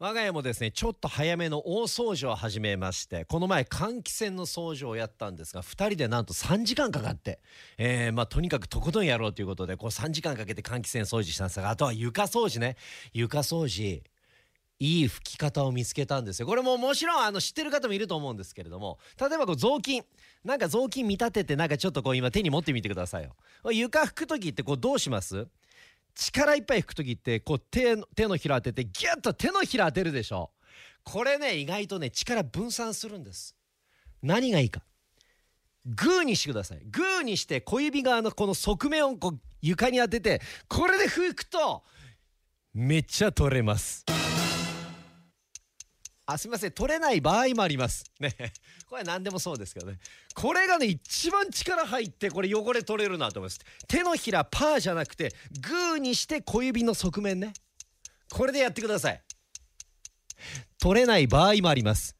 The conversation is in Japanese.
我が家もですねちょっと早めの大掃除を始めましてこの前換気扇の掃除をやったんですが2人でなんと3時間かかって、えーまあ、とにかくとことんやろうということでこう3時間かけて換気扇掃除したんですがあとは床掃除ね。床掃除いい拭き方を見つけたんですよ。これももちろんあの知ってる方もいると思うんですけれども例えばこう雑巾なんか雑巾見立ててなんかちょっとこう今手に持ってみてくださいよ。床拭く時ってこうどうします？力いっぱい拭く時ってこう手の手のひら当ててギュッと手のひら当てるでしょ。これね意外とね力分散するんです。何がいいか。グーにしてください。グーにして小指側のこの側面をこう床に当ててこれで拭くとめっちゃ取れます。あすみません。取れない場合もあります。ね。これは何でもそうですけどね。これがね一番力入ってこれ汚れ取れるなと思います。手のひらパーじゃなくてグーにして小指の側面ね。これでやってください。取れない場合もあります。